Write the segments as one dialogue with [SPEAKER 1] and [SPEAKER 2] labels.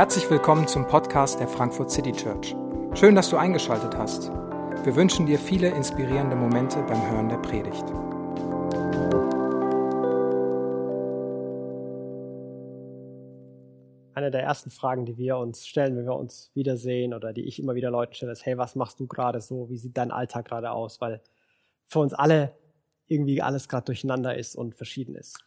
[SPEAKER 1] Herzlich willkommen zum Podcast der Frankfurt City Church. Schön, dass du eingeschaltet hast. Wir wünschen dir viele inspirierende Momente beim Hören der Predigt.
[SPEAKER 2] Eine der ersten Fragen, die wir uns stellen, wenn wir uns wiedersehen oder die ich immer wieder Leuten stelle, ist, hey, was machst du gerade so? Wie sieht dein Alltag gerade aus? Weil für uns alle irgendwie alles gerade durcheinander ist und verschieden ist.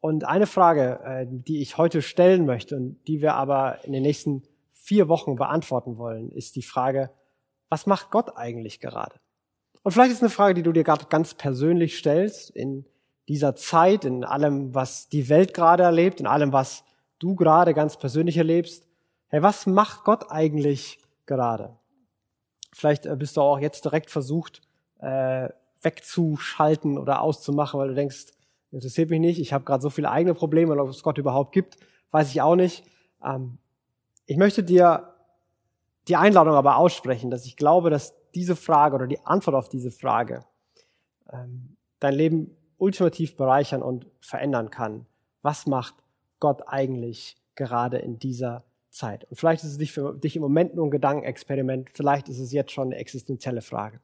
[SPEAKER 2] Und eine Frage, äh, die ich heute stellen möchte und die wir aber in den nächsten vier Wochen beantworten wollen, ist die Frage, was macht Gott eigentlich gerade? Und vielleicht ist eine Frage, die du dir gerade ganz persönlich stellst in dieser Zeit, in allem, was die Welt gerade erlebt, in allem, was du gerade ganz persönlich erlebst. Hey, was macht Gott eigentlich gerade? Vielleicht äh, bist du auch jetzt direkt versucht, äh, wegzuschalten oder auszumachen, weil du denkst, interessiert mich nicht, ich habe gerade so viele eigene Probleme ob es Gott überhaupt gibt, weiß ich auch nicht. Ähm, ich möchte dir die Einladung aber aussprechen, dass ich glaube, dass diese Frage oder die Antwort auf diese Frage ähm, dein Leben ultimativ bereichern und verändern kann. Was macht Gott eigentlich gerade in dieser Zeit? Und vielleicht ist es nicht für dich im Moment nur ein Gedankenexperiment, vielleicht ist es jetzt schon eine existenzielle Frage.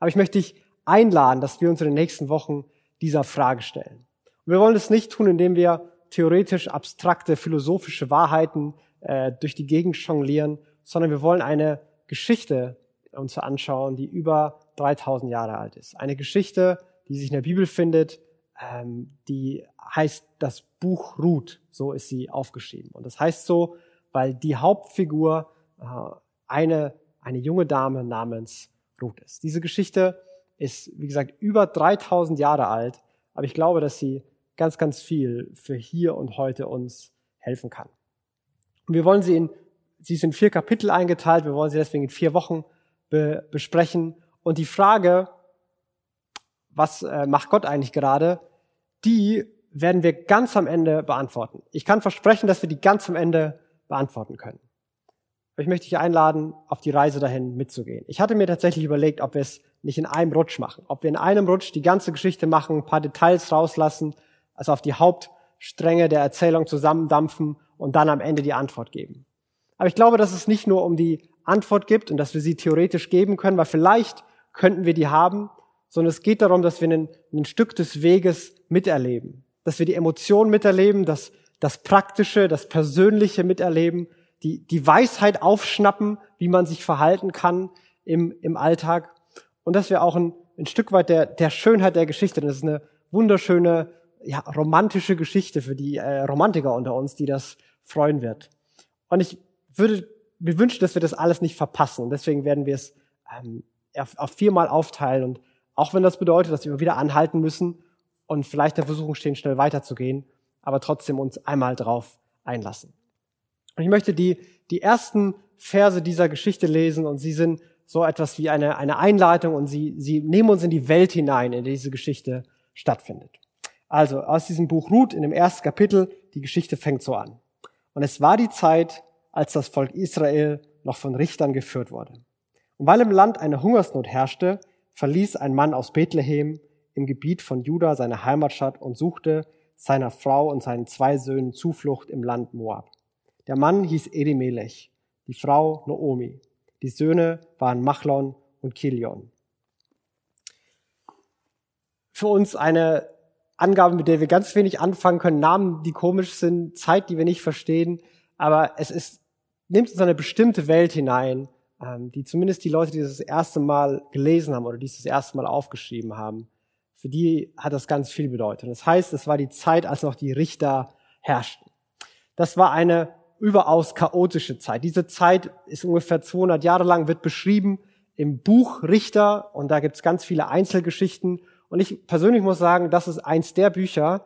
[SPEAKER 2] Aber ich möchte dich einladen, dass wir uns in den nächsten Wochen dieser Frage stellen. Und wir wollen es nicht tun, indem wir theoretisch abstrakte philosophische Wahrheiten äh, durch die Gegend jonglieren, sondern wir wollen eine Geschichte uns anschauen, die über 3000 Jahre alt ist. Eine Geschichte, die sich in der Bibel findet, ähm, die heißt das Buch Ruth, so ist sie aufgeschrieben. Und das heißt so, weil die Hauptfigur äh, eine, eine junge Dame namens Ruth ist. Diese Geschichte ist, wie gesagt, über 3000 Jahre alt, aber ich glaube, dass sie ganz, ganz viel für hier und heute uns helfen kann. Und wir wollen sie in, sie ist in vier Kapitel eingeteilt, wir wollen sie deswegen in vier Wochen be, besprechen. Und die Frage, was äh, macht Gott eigentlich gerade, die werden wir ganz am Ende beantworten. Ich kann versprechen, dass wir die ganz am Ende beantworten können. Ich möchte dich einladen, auf die Reise dahin mitzugehen. Ich hatte mir tatsächlich überlegt, ob wir es nicht in einem Rutsch machen. Ob wir in einem Rutsch die ganze Geschichte machen, ein paar Details rauslassen also auf die Hauptstränge der Erzählung zusammendampfen und dann am Ende die Antwort geben. Aber ich glaube, dass es nicht nur um die Antwort gibt und dass wir sie theoretisch geben können, weil vielleicht könnten wir die haben, sondern es geht darum, dass wir ein, ein Stück des Weges miterleben, dass wir die Emotionen miterleben, dass das Praktische, das Persönliche miterleben, die, die Weisheit aufschnappen, wie man sich verhalten kann im, im Alltag und dass wir auch ein, ein Stück weit der, der Schönheit der Geschichte, das ist eine wunderschöne ja, romantische Geschichte für die äh, Romantiker unter uns, die das freuen wird. Und ich würde mir wünschen, dass wir das alles nicht verpassen. Und deswegen werden wir es ähm, auf, auf viermal aufteilen. Und auch wenn das bedeutet, dass wir wieder anhalten müssen und vielleicht der Versuchung stehen, schnell weiterzugehen, aber trotzdem uns einmal drauf einlassen. Und ich möchte die, die ersten Verse dieser Geschichte lesen und sie sind so etwas wie eine, eine Einleitung und sie, sie nehmen uns in die Welt hinein, in der diese Geschichte stattfindet. Also aus diesem Buch Ruth in dem ersten Kapitel, die Geschichte fängt so an. Und es war die Zeit, als das Volk Israel noch von Richtern geführt wurde. Und weil im Land eine Hungersnot herrschte, verließ ein Mann aus Bethlehem im Gebiet von Juda seine Heimatstadt und suchte seiner Frau und seinen zwei Söhnen Zuflucht im Land Moab. Der Mann hieß Elimelech, die Frau Noomi. Die Söhne waren Machlon und Kilion. Für uns eine Angaben, mit der wir ganz wenig anfangen können, Namen, die komisch sind, Zeit, die wir nicht verstehen. Aber es ist, nimmt uns eine bestimmte Welt hinein, ähm, die zumindest die Leute, die das, das erste Mal gelesen haben oder die es das erste Mal aufgeschrieben haben, für die hat das ganz viel bedeutet. Das heißt, es war die Zeit, als noch die Richter herrschten. Das war eine überaus chaotische Zeit. Diese Zeit ist ungefähr 200 Jahre lang, wird beschrieben im Buch Richter und da gibt es ganz viele Einzelgeschichten und ich persönlich muss sagen, das ist eins der Bücher,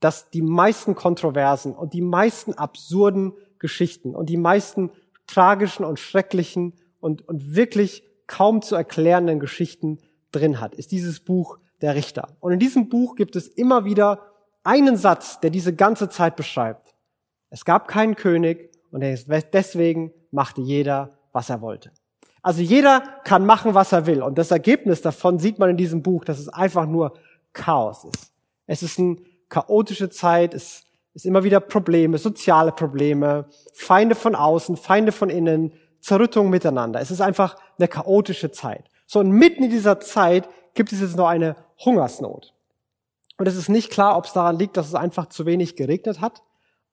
[SPEAKER 2] das die meisten Kontroversen und die meisten absurden Geschichten und die meisten tragischen und schrecklichen und, und wirklich kaum zu erklärenden Geschichten drin hat, ist dieses Buch der Richter. Und in diesem Buch gibt es immer wieder einen Satz, der diese ganze Zeit beschreibt. Es gab keinen König und deswegen machte jeder, was er wollte. Also jeder kann machen, was er will. Und das Ergebnis davon sieht man in diesem Buch, dass es einfach nur Chaos ist. Es ist eine chaotische Zeit. Es, ist immer wieder Probleme, soziale Probleme, Feinde von außen, Feinde von innen, Zerrüttung miteinander. Es ist einfach eine chaotische Zeit. So, und mitten in dieser Zeit gibt es jetzt noch eine Hungersnot. Und es ist nicht klar, ob es daran liegt, dass es einfach zu wenig geregnet hat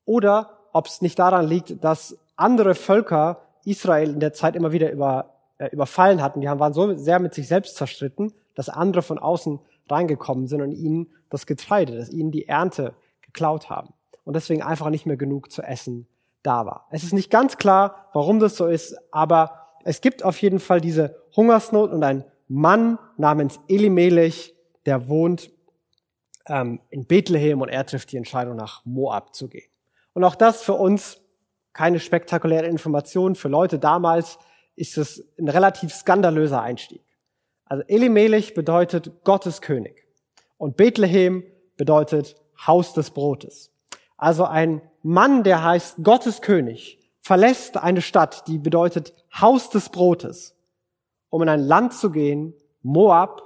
[SPEAKER 2] oder ob es nicht daran liegt, dass andere Völker Israel in der Zeit immer wieder über, äh, überfallen hatten. Die waren so sehr mit sich selbst zerstritten, dass andere von außen reingekommen sind und ihnen das Getreide, dass ihnen die Ernte geklaut haben. Und deswegen einfach nicht mehr genug zu essen da war. Es ist nicht ganz klar, warum das so ist, aber es gibt auf jeden Fall diese Hungersnot und ein Mann namens Elimelech, der wohnt ähm, in Bethlehem und er trifft die Entscheidung, nach Moab zu gehen. Und auch das für uns keine spektakuläre Information. Für Leute damals ist es ein relativ skandalöser Einstieg. Also Elimelech bedeutet Gottes König und Bethlehem bedeutet Haus des Brotes. Also ein Mann, der heißt Gottes König, verlässt eine Stadt, die bedeutet Haus des Brotes, um in ein Land zu gehen, Moab,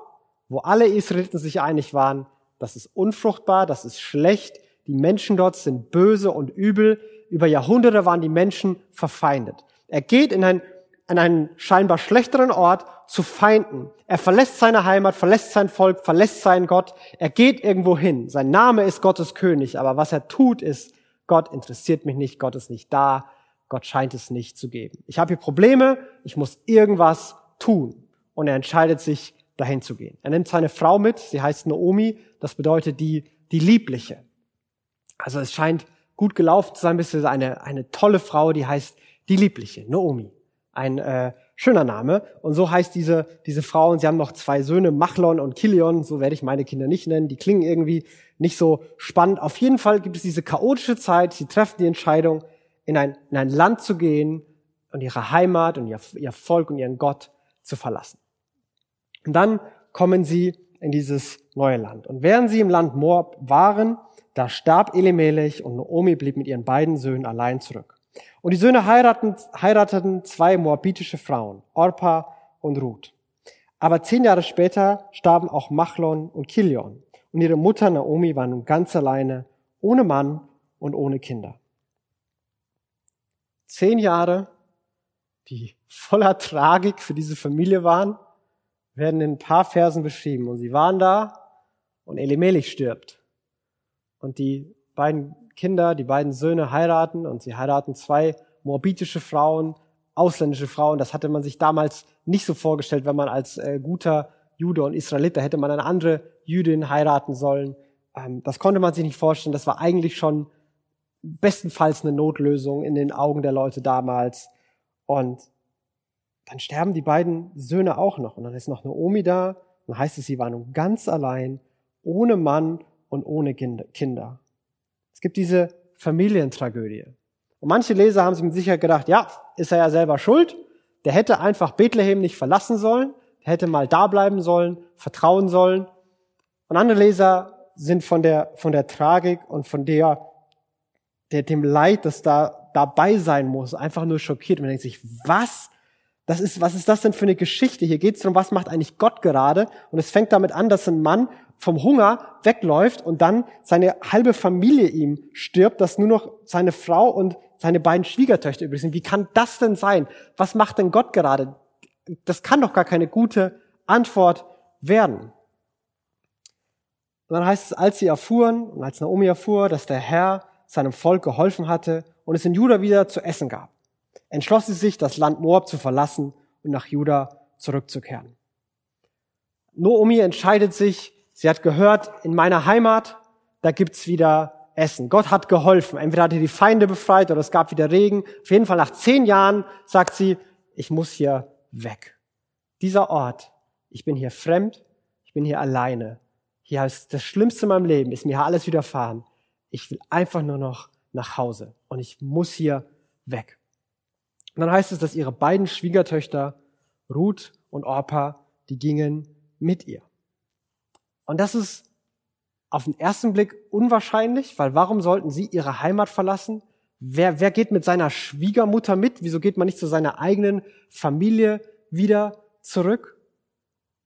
[SPEAKER 2] wo alle Israeliten sich einig waren, das ist unfruchtbar, das ist schlecht, die Menschen dort sind böse und übel, über Jahrhunderte waren die Menschen verfeindet. Er geht in, ein, in einen scheinbar schlechteren Ort zu Feinden. Er verlässt seine Heimat, verlässt sein Volk, verlässt seinen Gott. Er geht irgendwo hin. Sein Name ist Gottes König, aber was er tut ist, Gott interessiert mich nicht, Gott ist nicht da, Gott scheint es nicht zu geben. Ich habe hier Probleme, ich muss irgendwas tun. Und er entscheidet sich, dahin zu gehen. Er nimmt seine Frau mit, sie heißt Naomi, das bedeutet die, die Liebliche. Also es scheint gut gelaufen zu sein, bis eine, eine tolle Frau, die heißt die Liebliche, Naomi. Ein äh, schöner Name. Und so heißt diese, diese Frau, und sie haben noch zwei Söhne, Machlon und Kilion, so werde ich meine Kinder nicht nennen, die klingen irgendwie nicht so spannend. Auf jeden Fall gibt es diese chaotische Zeit, sie treffen die Entscheidung, in ein, in ein Land zu gehen und ihre Heimat und ihr, ihr Volk und ihren Gott zu verlassen. Und dann kommen sie in dieses neue Land. Und während sie im Land Moab waren, da starb Elimelech und Naomi blieb mit ihren beiden Söhnen allein zurück. Und die Söhne heirateten, heirateten zwei moabitische Frauen, Orpa und Ruth. Aber zehn Jahre später starben auch Machlon und Kilion. Und ihre Mutter Naomi war nun ganz alleine, ohne Mann und ohne Kinder. Zehn Jahre, die voller Tragik für diese Familie waren, werden in ein paar Versen beschrieben. Und sie waren da und Elimelech stirbt. Und die beiden Kinder, die beiden Söhne heiraten und sie heiraten zwei morbitische Frauen, ausländische Frauen. Das hatte man sich damals nicht so vorgestellt, wenn man als äh, guter Jude und Israelit, da hätte man eine andere Jüdin heiraten sollen. Ähm, das konnte man sich nicht vorstellen. Das war eigentlich schon bestenfalls eine Notlösung in den Augen der Leute damals. Und dann sterben die beiden Söhne auch noch. Und dann ist noch Naomi da. Und dann heißt es, sie war nun ganz allein, ohne Mann und ohne Kinder. Es gibt diese Familientragödie. Und manche Leser haben sich mit Sicherheit gedacht, ja, ist er ja selber schuld. Der hätte einfach Bethlehem nicht verlassen sollen. Der hätte mal da bleiben sollen, vertrauen sollen. Und andere Leser sind von der, von der Tragik und von der, der, dem Leid, das da dabei sein muss, einfach nur schockiert. Und man denkt sich, was das ist, was ist das denn für eine Geschichte? Hier geht es darum, was macht eigentlich Gott gerade? Und es fängt damit an, dass ein Mann vom Hunger wegläuft und dann seine halbe Familie ihm stirbt, dass nur noch seine Frau und seine beiden Schwiegertöchter übrig sind. Wie kann das denn sein? Was macht denn Gott gerade? Das kann doch gar keine gute Antwort werden. Und dann heißt es, als sie erfuhren und als Naomi erfuhr, dass der Herr seinem Volk geholfen hatte und es in Juda wieder zu essen gab, entschloss sie sich, das Land Moab zu verlassen und nach Juda zurückzukehren. Noomi entscheidet sich, sie hat gehört, in meiner Heimat, da gibt's wieder Essen. Gott hat geholfen. Entweder hat er die Feinde befreit oder es gab wieder Regen. Auf jeden Fall nach zehn Jahren sagt sie, ich muss hier weg. Dieser Ort, ich bin hier fremd, ich bin hier alleine. Hier ist das Schlimmste in meinem Leben, ist mir alles widerfahren. Ich will einfach nur noch nach Hause und ich muss hier weg. Und dann heißt es, dass ihre beiden Schwiegertöchter, Ruth und Orpa, die gingen mit ihr. Und das ist auf den ersten Blick unwahrscheinlich, weil warum sollten sie ihre Heimat verlassen? Wer, wer geht mit seiner Schwiegermutter mit? Wieso geht man nicht zu seiner eigenen Familie wieder zurück?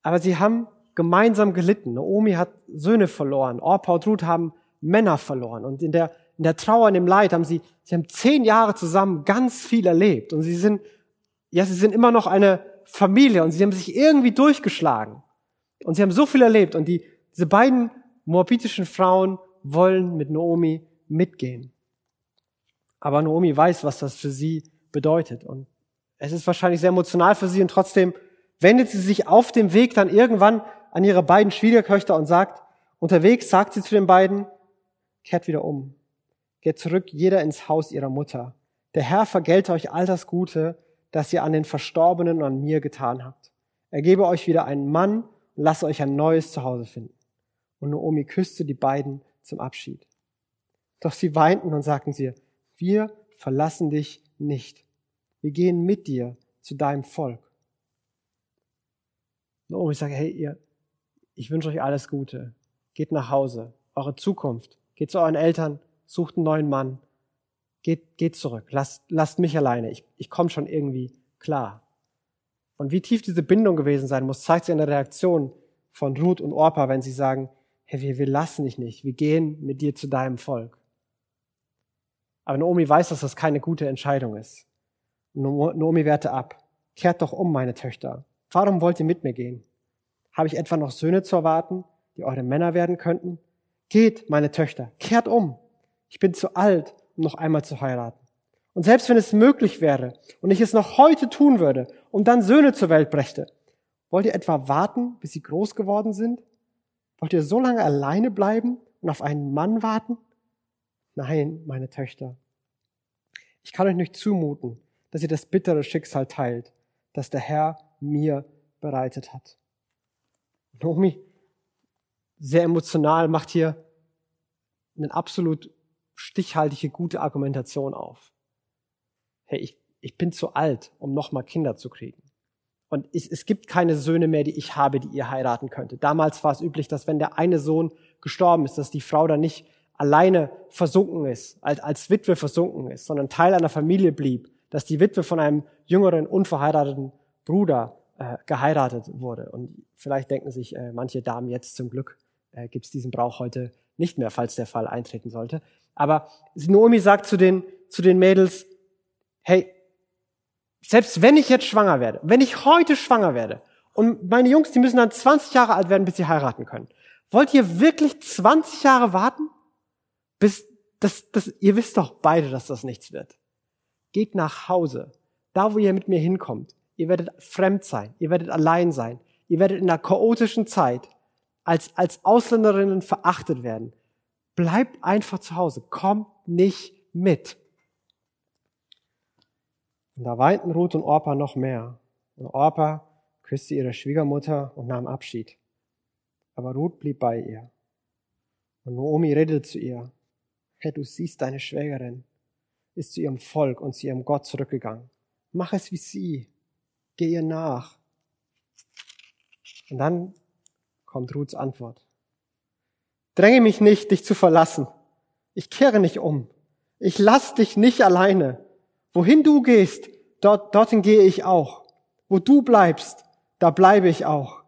[SPEAKER 2] Aber sie haben gemeinsam gelitten. Naomi hat Söhne verloren. Orpa und Ruth haben Männer verloren. Und in der, in der Trauer, in dem Leid haben sie, sie haben zehn Jahre zusammen ganz viel erlebt und sie sind, ja, sie sind immer noch eine Familie und sie haben sich irgendwie durchgeschlagen und sie haben so viel erlebt und die, diese beiden moabitischen Frauen wollen mit Naomi mitgehen. Aber Naomi weiß, was das für sie bedeutet und es ist wahrscheinlich sehr emotional für sie und trotzdem wendet sie sich auf dem Weg dann irgendwann an ihre beiden Schwiegertöchter und sagt, unterwegs sagt sie zu den beiden, kehrt wieder um, geht zurück jeder ins Haus ihrer Mutter. Der Herr vergelte euch all das Gute, das ihr an den Verstorbenen und an mir getan habt. Er gebe euch wieder einen Mann und lasse euch ein neues Zuhause finden. Und Naomi küsste die beiden zum Abschied. Doch sie weinten und sagten sie, wir verlassen dich nicht. Wir gehen mit dir zu deinem Volk. Naomi sagt, hey, ihr, ich wünsche euch alles Gute. Geht nach Hause, eure Zukunft. Geht zu euren Eltern, sucht einen neuen Mann. Geht, geht zurück, lasst, lasst mich alleine. Ich, ich komme schon irgendwie klar. Und wie tief diese Bindung gewesen sein muss, zeigt sich in der Reaktion von Ruth und Orpa, wenn sie sagen, hey, wir, wir lassen dich nicht, wir gehen mit dir zu deinem Volk. Aber Naomi weiß, dass das keine gute Entscheidung ist. Naomi wehrte ab. Kehrt doch um, meine Töchter. Warum wollt ihr mit mir gehen? Habe ich etwa noch Söhne zu erwarten, die eure Männer werden könnten? Geht, meine Töchter, kehrt um. Ich bin zu alt, um noch einmal zu heiraten. Und selbst wenn es möglich wäre und ich es noch heute tun würde und dann Söhne zur Welt brächte, wollt ihr etwa warten, bis sie groß geworden sind? Wollt ihr so lange alleine bleiben und auf einen Mann warten? Nein, meine Töchter. Ich kann euch nicht zumuten, dass ihr das bittere Schicksal teilt, das der Herr mir bereitet hat. Nomi, sehr emotional, macht hier eine absolut stichhaltige, gute Argumentation auf. Hey, ich, ich bin zu alt, um nochmal Kinder zu kriegen. Und es, es gibt keine Söhne mehr, die ich habe, die ihr heiraten könnte. Damals war es üblich, dass wenn der eine Sohn gestorben ist, dass die Frau dann nicht alleine versunken ist, als, als Witwe versunken ist, sondern Teil einer Familie blieb, dass die Witwe von einem jüngeren, unverheirateten Bruder äh, geheiratet wurde. Und vielleicht denken sich äh, manche Damen jetzt zum Glück, äh, gibt es diesen Brauch heute nicht mehr, falls der Fall eintreten sollte. Aber Naomi sagt zu den, zu den Mädels, hey, selbst wenn ich jetzt schwanger werde, wenn ich heute schwanger werde und meine Jungs, die müssen dann 20 Jahre alt werden, bis sie heiraten können, wollt ihr wirklich 20 Jahre warten? Bis, das, das, ihr wisst doch beide, dass das nichts wird. Geht nach Hause, da wo ihr mit mir hinkommt. Ihr werdet fremd sein, ihr werdet allein sein, ihr werdet in einer chaotischen Zeit als, als Ausländerinnen verachtet werden. Bleibt einfach zu Hause, kommt nicht mit. Und da weinten Ruth und Orpa noch mehr. Und Orpa küsste ihre Schwiegermutter und nahm Abschied. Aber Ruth blieb bei ihr. Und Naomi redete zu ihr, Herr, du siehst deine Schwägerin, ist zu ihrem Volk und zu ihrem Gott zurückgegangen. Mach es wie sie. Geh ihr nach. Und dann kommt Ruths Antwort. Dränge mich nicht, dich zu verlassen. Ich kehre nicht um. Ich lass dich nicht alleine. Wohin du gehst, dort, dorthin gehe ich auch. Wo du bleibst, da bleibe ich auch.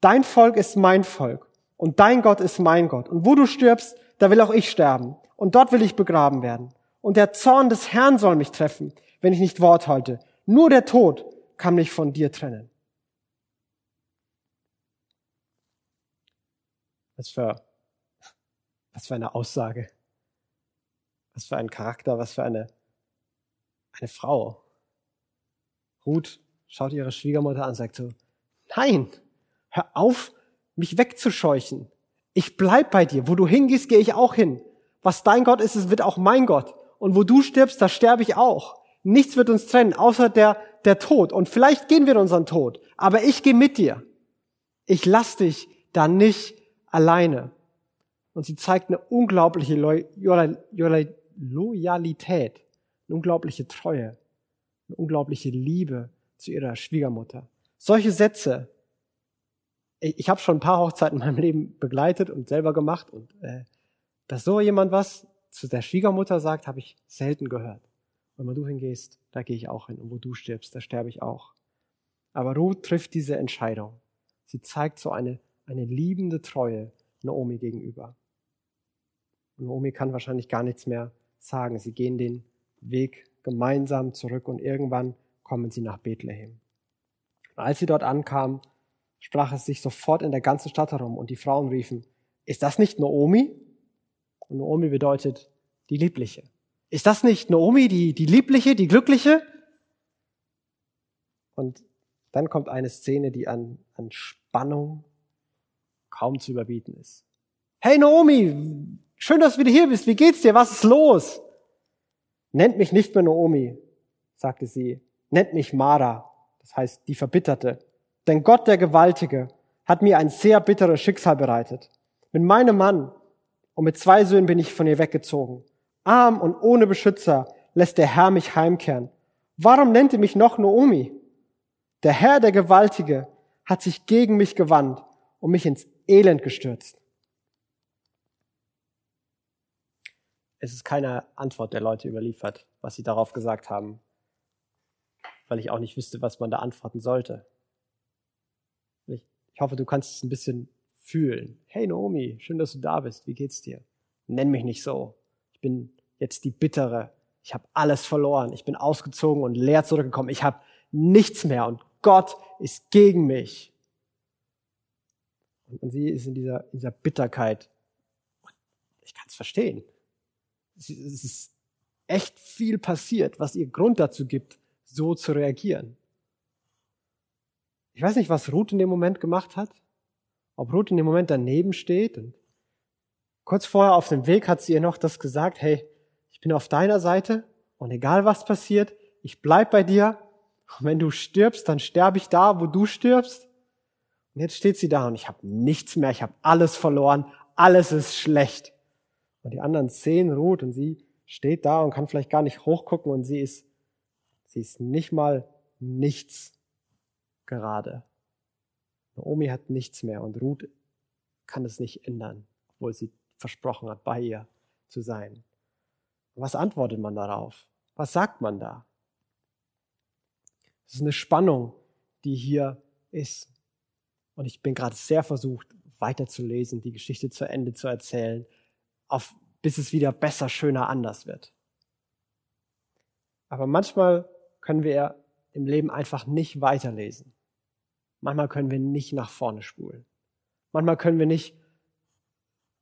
[SPEAKER 2] Dein Volk ist mein Volk und dein Gott ist mein Gott. Und wo du stirbst, da will auch ich sterben und dort will ich begraben werden. Und der Zorn des Herrn soll mich treffen, wenn ich nicht Wort halte. Nur der Tod kann mich von dir trennen. Was für, was für eine Aussage. Was für ein Charakter, was für eine, eine Frau. Ruth schaut ihre Schwiegermutter an und sagt so, nein, hör auf, mich wegzuscheuchen. Ich bleib bei dir. Wo du hingehst, gehe ich auch hin. Was dein Gott ist, es wird auch mein Gott. Und wo du stirbst, da sterbe ich auch. Nichts wird uns trennen, außer der, der Tod. Und vielleicht gehen wir in unseren Tod. Aber ich gehe mit dir. Ich lass dich da nicht alleine. Und sie zeigt eine unglaubliche Loyalität, eine unglaubliche Treue, eine unglaubliche Liebe zu ihrer Schwiegermutter. Solche Sätze, ich, habe schon ein paar Hochzeiten in meinem Leben begleitet und selber gemacht und äh, dass so jemand was zu der Schwiegermutter sagt, habe ich selten gehört. Wo du hingehst, da gehe ich auch hin. Und wo du stirbst, da sterbe ich auch. Aber Ruth trifft diese Entscheidung. Sie zeigt so eine, eine liebende Treue Naomi gegenüber. Naomi kann wahrscheinlich gar nichts mehr sagen. Sie gehen den Weg gemeinsam zurück und irgendwann kommen sie nach Bethlehem. Und als sie dort ankamen, sprach es sich sofort in der ganzen Stadt herum und die Frauen riefen, ist das nicht Naomi? Und Naomi bedeutet die Liebliche. Ist das nicht Naomi, die, die Liebliche, die Glückliche? Und dann kommt eine Szene, die an, an Spannung kaum zu überbieten ist. Hey Naomi, schön, dass du wieder hier bist. Wie geht's dir? Was ist los? Nennt mich nicht mehr Naomi, sagte sie. Nennt mich Mara, das heißt die Verbitterte. Denn Gott der Gewaltige hat mir ein sehr bitteres Schicksal bereitet. Mit meinem Mann und mit zwei Söhnen bin ich von ihr weggezogen. Arm und ohne Beschützer lässt der Herr mich heimkehren. Warum nennt ihr mich noch Naomi? Der Herr, der Gewaltige, hat sich gegen mich gewandt und mich ins Elend gestürzt. Es ist keine Antwort der Leute überliefert, was sie darauf gesagt haben, weil ich auch nicht wüsste, was man da antworten sollte. Ich, ich hoffe, du kannst es ein bisschen fühlen. Hey Naomi, schön, dass du da bist. Wie geht's dir? Nenn mich nicht so. Ich bin jetzt die Bittere. Ich habe alles verloren. Ich bin ausgezogen und leer zurückgekommen. Ich habe nichts mehr und Gott ist gegen mich. Und sie ist in dieser, in dieser Bitterkeit. Ich kann es verstehen. Es ist echt viel passiert, was ihr Grund dazu gibt, so zu reagieren. Ich weiß nicht, was Ruth in dem Moment gemacht hat. Ob Ruth in dem Moment daneben steht. Und kurz vorher auf dem Weg hat sie ihr noch das gesagt, hey, ich bin auf deiner Seite und egal was passiert, ich bleib bei dir und wenn du stirbst, dann sterbe ich da, wo du stirbst. Und jetzt steht sie da und ich habe nichts mehr, ich habe alles verloren, alles ist schlecht. Und die anderen sehen Ruth und sie steht da und kann vielleicht gar nicht hochgucken und sie ist, sie ist nicht mal nichts gerade. Naomi hat nichts mehr und Ruth kann es nicht ändern, obwohl sie versprochen hat, bei ihr zu sein. Was antwortet man darauf? Was sagt man da? Es ist eine Spannung, die hier ist. Und ich bin gerade sehr versucht, weiterzulesen, die Geschichte zu Ende zu erzählen, auf, bis es wieder besser, schöner, anders wird. Aber manchmal können wir im Leben einfach nicht weiterlesen. Manchmal können wir nicht nach vorne spulen. Manchmal können wir nicht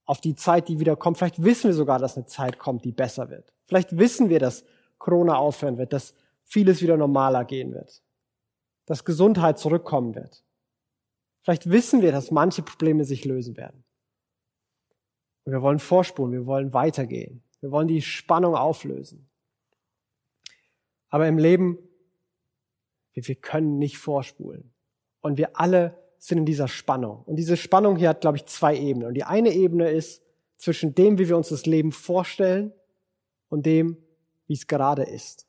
[SPEAKER 2] auf die Zeit, die wieder kommt. Vielleicht wissen wir sogar, dass eine Zeit kommt, die besser wird. Vielleicht wissen wir, dass Corona aufhören wird, dass vieles wieder normaler gehen wird, dass Gesundheit zurückkommen wird. Vielleicht wissen wir, dass manche Probleme sich lösen werden. Und wir wollen vorspulen, wir wollen weitergehen, wir wollen die Spannung auflösen. Aber im Leben, wir können nicht vorspulen. Und wir alle sind in dieser Spannung. Und diese Spannung hier hat, glaube ich, zwei Ebenen. Und die eine Ebene ist zwischen dem, wie wir uns das Leben vorstellen und dem, wie es gerade ist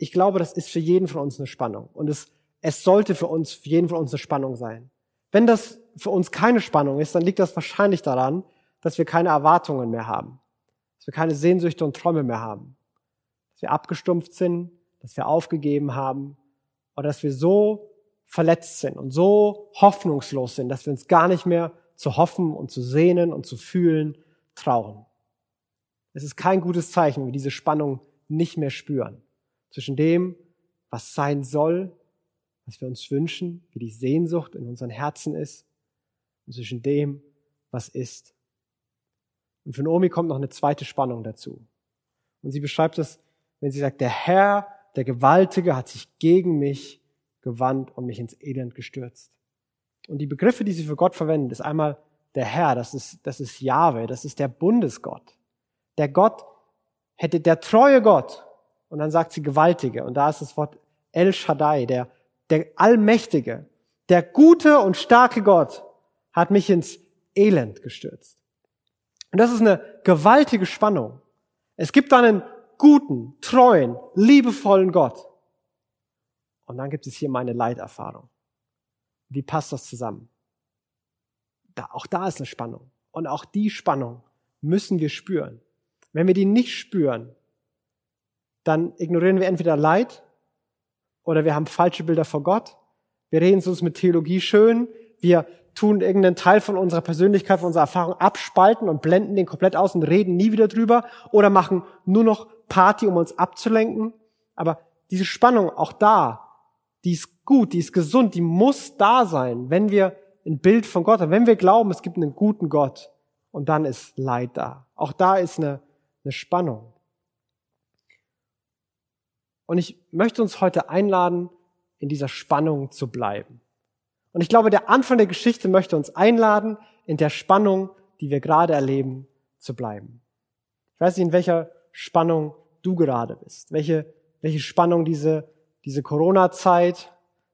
[SPEAKER 2] ich glaube, das ist für jeden von uns eine Spannung. Und es, es sollte für uns, für jeden von uns eine Spannung sein. Wenn das für uns keine Spannung ist, dann liegt das wahrscheinlich daran, dass wir keine Erwartungen mehr haben. Dass wir keine Sehnsüchte und Träume mehr haben. Dass wir abgestumpft sind, dass wir aufgegeben haben oder dass wir so verletzt sind und so hoffnungslos sind, dass wir uns gar nicht mehr zu hoffen und zu sehnen und zu fühlen trauen. Es ist kein gutes Zeichen, wenn wir diese Spannung nicht mehr spüren zwischen dem, was sein soll, was wir uns wünschen, wie die Sehnsucht in unseren Herzen ist, und zwischen dem, was ist. Und für Naomi kommt noch eine zweite Spannung dazu. Und sie beschreibt es, wenn sie sagt, der Herr, der Gewaltige, hat sich gegen mich gewandt und mich ins Elend gestürzt. Und die Begriffe, die sie für Gott verwendet, ist einmal der Herr, das ist, das ist Jahwe, das ist der Bundesgott. Der Gott hätte, der treue Gott, und dann sagt sie Gewaltige. Und da ist das Wort El Shaddai, der, der Allmächtige, der gute und starke Gott hat mich ins Elend gestürzt. Und das ist eine gewaltige Spannung. Es gibt einen guten, treuen, liebevollen Gott. Und dann gibt es hier meine Leiterfahrung. Wie passt das zusammen? Da, auch da ist eine Spannung. Und auch die Spannung müssen wir spüren. Wenn wir die nicht spüren, dann ignorieren wir entweder Leid oder wir haben falsche Bilder vor Gott. Wir reden es uns mit Theologie schön. Wir tun irgendeinen Teil von unserer Persönlichkeit, von unserer Erfahrung abspalten und blenden den komplett aus und reden nie wieder drüber oder machen nur noch Party, um uns abzulenken. Aber diese Spannung, auch da, die ist gut, die ist gesund, die muss da sein, wenn wir ein Bild von Gott haben, wenn wir glauben, es gibt einen guten Gott und dann ist Leid da. Auch da ist eine, eine Spannung. Und ich möchte uns heute einladen, in dieser Spannung zu bleiben. Und ich glaube, der Anfang der Geschichte möchte uns einladen, in der Spannung, die wir gerade erleben, zu bleiben. Ich weiß nicht, in welcher Spannung du gerade bist, welche, welche Spannung diese, diese Corona-Zeit,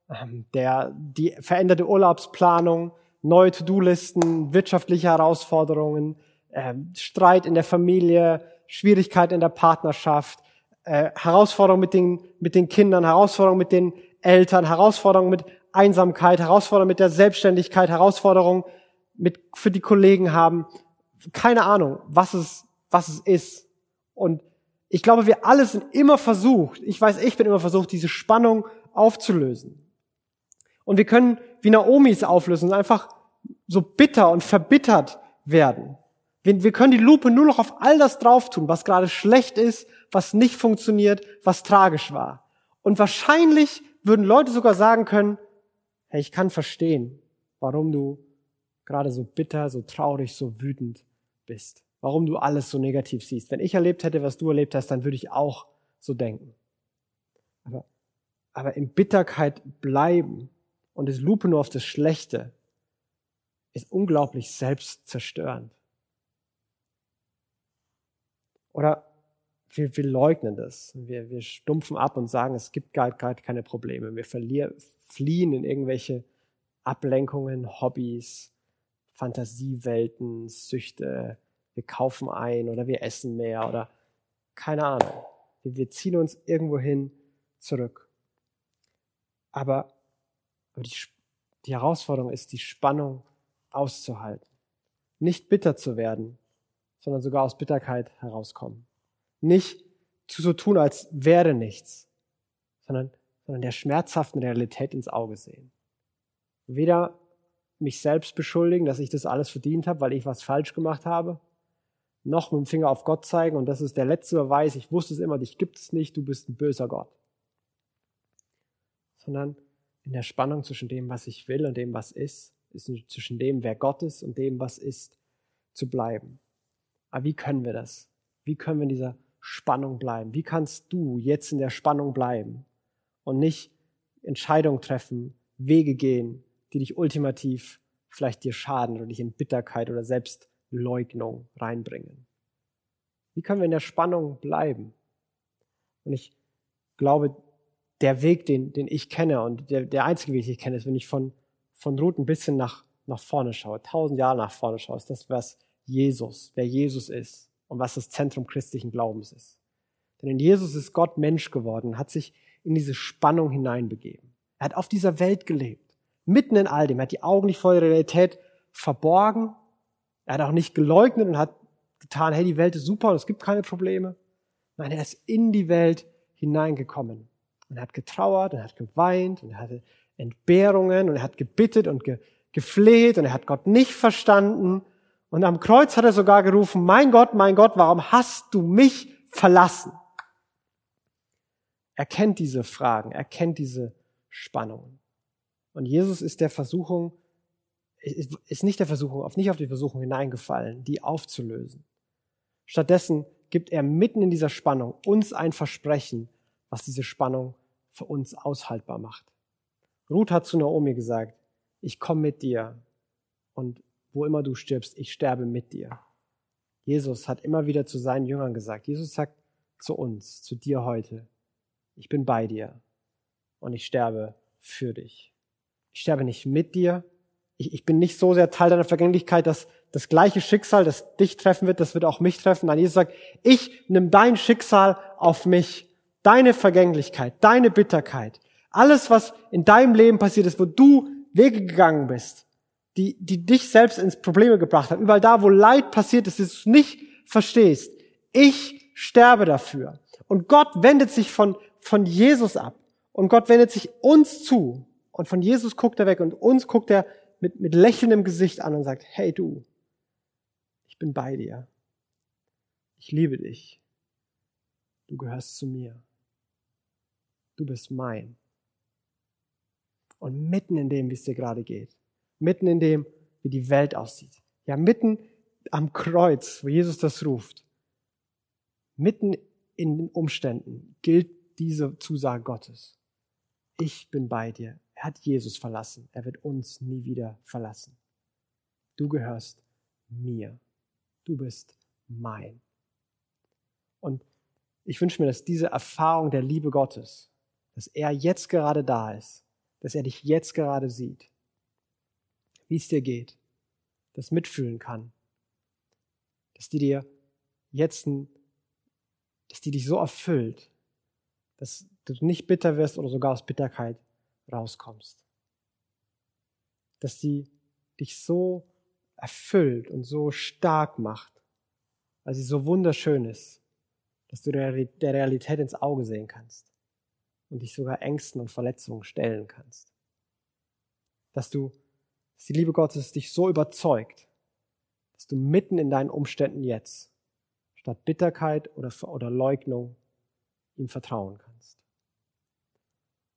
[SPEAKER 2] ähm, der, die veränderte Urlaubsplanung, neue To-Do-Listen, wirtschaftliche Herausforderungen, äh, Streit in der Familie, Schwierigkeit in der Partnerschaft, äh, Herausforderungen mit den, mit den Kindern, Herausforderungen mit den Eltern, Herausforderungen mit Einsamkeit, Herausforderungen mit der Selbstständigkeit, Herausforderungen mit, für die Kollegen haben. Keine Ahnung, was es, was es ist. Und ich glaube, wir alle sind immer versucht, ich weiß, ich bin immer versucht, diese Spannung aufzulösen. Und wir können wie Naomis auflösen, einfach so bitter und verbittert werden. Wir, wir können die Lupe nur noch auf all das drauf tun, was gerade schlecht ist, was nicht funktioniert, was tragisch war. Und wahrscheinlich würden Leute sogar sagen können, hey, ich kann verstehen, warum du gerade so bitter, so traurig, so wütend bist. Warum du alles so negativ siehst. Wenn ich erlebt hätte, was du erlebt hast, dann würde ich auch so denken. Aber, aber in Bitterkeit bleiben und es Lupe nur auf das Schlechte ist unglaublich selbstzerstörend. Oder wir, wir leugnen das. Wir, wir stumpfen ab und sagen, es gibt gar, gar keine Probleme. Wir verlieren, fliehen in irgendwelche Ablenkungen, Hobbys, Fantasiewelten, Süchte. Wir kaufen ein oder wir essen mehr oder keine Ahnung. Wir, wir ziehen uns irgendwo hin zurück. Aber, aber die, die Herausforderung ist, die Spannung auszuhalten. Nicht bitter zu werden, sondern sogar aus Bitterkeit herauskommen. Nicht zu so tun, als wäre nichts, sondern, sondern der schmerzhaften Realität ins Auge sehen. Weder mich selbst beschuldigen, dass ich das alles verdient habe, weil ich was falsch gemacht habe, noch mit dem Finger auf Gott zeigen und das ist der letzte Beweis, ich wusste es immer, dich gibt es nicht, du bist ein böser Gott. Sondern in der Spannung zwischen dem, was ich will und dem, was ist, ist zwischen dem, wer Gott ist und dem, was ist, zu bleiben. Aber wie können wir das? Wie können wir in dieser Spannung bleiben? Wie kannst du jetzt in der Spannung bleiben und nicht Entscheidungen treffen, Wege gehen, die dich ultimativ vielleicht dir schaden oder dich in Bitterkeit oder Selbstleugnung reinbringen? Wie können wir in der Spannung bleiben? Und ich glaube, der Weg, den, den ich kenne und der, der einzige Weg, den ich kenne, ist, wenn ich von, von Ruth ein bisschen nach, nach vorne schaue, tausend Jahre nach vorne schaue, ist das, was Jesus, wer Jesus ist und was das Zentrum christlichen Glaubens ist. Denn in Jesus ist Gott Mensch geworden, hat sich in diese Spannung hineinbegeben. Er hat auf dieser Welt gelebt, mitten in all dem. Er hat die Augen nicht vor der Realität verborgen. Er hat auch nicht geleugnet und hat getan, hey, die Welt ist super und es gibt keine Probleme. Nein, er ist in die Welt hineingekommen. Und er hat getrauert und er hat geweint und er hatte Entbehrungen und er hat gebittet und ge gefleht und er hat Gott nicht verstanden und am Kreuz hat er sogar gerufen, mein Gott, mein Gott, warum hast du mich verlassen? Er kennt diese Fragen, er kennt diese Spannungen. Und Jesus ist der Versuchung, ist nicht der Versuchung, nicht auf die Versuchung hineingefallen, die aufzulösen. Stattdessen gibt er mitten in dieser Spannung uns ein Versprechen, was diese Spannung für uns aushaltbar macht. Ruth hat zu Naomi gesagt, ich komme mit dir und wo immer du stirbst, ich sterbe mit dir. Jesus hat immer wieder zu seinen Jüngern gesagt, Jesus sagt zu uns, zu dir heute, ich bin bei dir und ich sterbe für dich. Ich sterbe nicht mit dir. Ich, ich bin nicht so sehr Teil deiner Vergänglichkeit, dass das gleiche Schicksal, das dich treffen wird, das wird auch mich treffen. Nein, Jesus sagt, ich nimm dein Schicksal auf mich, deine Vergänglichkeit, deine Bitterkeit, alles, was in deinem Leben passiert ist, wo du Wege gegangen bist, die, die dich selbst ins Probleme gebracht haben, überall da, wo Leid passiert ist, dass du nicht verstehst. Ich sterbe dafür. Und Gott wendet sich von, von Jesus ab. Und Gott wendet sich uns zu. Und von Jesus guckt er weg und uns guckt er mit, mit lächelndem Gesicht an und sagt, hey du, ich bin bei dir. Ich liebe dich. Du gehörst zu mir. Du bist mein. Und mitten in dem, wie es dir gerade geht, mitten in dem, wie die Welt aussieht, ja, mitten am Kreuz, wo Jesus das ruft, mitten in den Umständen gilt diese Zusage Gottes. Ich bin bei dir. Er hat Jesus verlassen. Er wird uns nie wieder verlassen. Du gehörst mir. Du bist mein. Und ich wünsche mir, dass diese Erfahrung der Liebe Gottes, dass er jetzt gerade da ist, dass er dich jetzt gerade sieht, wie es dir geht, das mitfühlen kann, dass die dir jetzt, dass die dich so erfüllt, dass du nicht bitter wirst oder sogar aus Bitterkeit rauskommst. Dass die dich so erfüllt und so stark macht, weil sie so wunderschön ist, dass du der Realität ins Auge sehen kannst und dich sogar Ängsten und Verletzungen stellen kannst. Dass du, dass die Liebe Gottes dich so überzeugt, dass du mitten in deinen Umständen jetzt statt Bitterkeit oder, oder Leugnung ihm vertrauen kannst.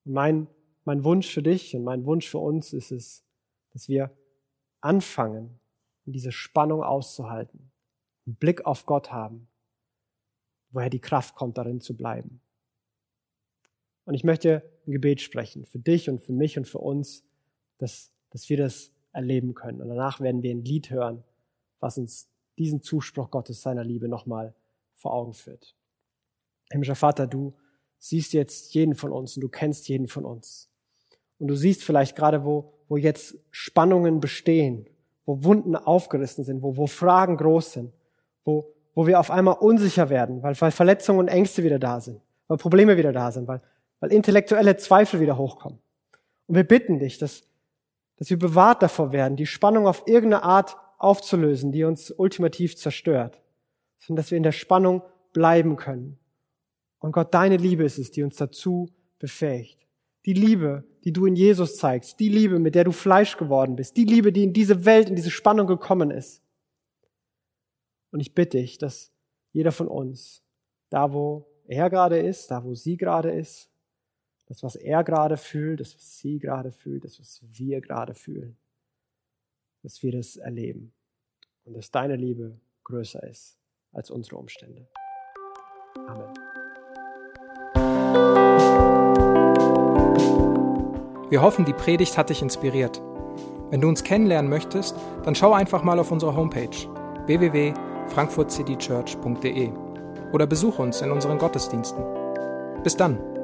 [SPEAKER 2] Und mein, mein Wunsch für dich und mein Wunsch für uns ist es, dass wir anfangen, diese Spannung auszuhalten, einen Blick auf Gott haben, woher die Kraft kommt, darin zu bleiben. Und ich möchte ein Gebet sprechen für dich und für mich und für uns, dass, dass wir das erleben können. Und danach werden wir ein Lied hören, was uns diesen Zuspruch Gottes seiner Liebe nochmal vor Augen führt. Himmlischer Vater, du siehst jetzt jeden von uns und du kennst jeden von uns. Und du siehst vielleicht gerade, wo, wo jetzt Spannungen bestehen, wo Wunden aufgerissen sind, wo, wo Fragen groß sind, wo, wo wir auf einmal unsicher werden, weil, weil Verletzungen und Ängste wieder da sind, weil Probleme wieder da sind, weil, weil intellektuelle Zweifel wieder hochkommen. Und wir bitten dich, dass, dass wir bewahrt davor werden, die Spannung auf irgendeine Art aufzulösen, die uns ultimativ zerstört, sondern dass wir in der Spannung bleiben können. Und Gott, deine Liebe ist es, die uns dazu befähigt. Die Liebe, die du in Jesus zeigst, die Liebe, mit der du Fleisch geworden bist, die Liebe, die in diese Welt, in diese Spannung gekommen ist. Und ich bitte dich, dass jeder von uns, da wo er gerade ist, da wo sie gerade ist, das, was er gerade fühlt, das, was sie gerade fühlt, das, was wir gerade fühlen, dass wir das erleben und dass deine Liebe größer ist als unsere Umstände. Amen.
[SPEAKER 1] Wir hoffen, die Predigt hat dich inspiriert. Wenn du uns kennenlernen möchtest, dann schau einfach mal auf unsere Homepage www.frankfurtcitychurch.de oder besuch uns in unseren Gottesdiensten. Bis dann!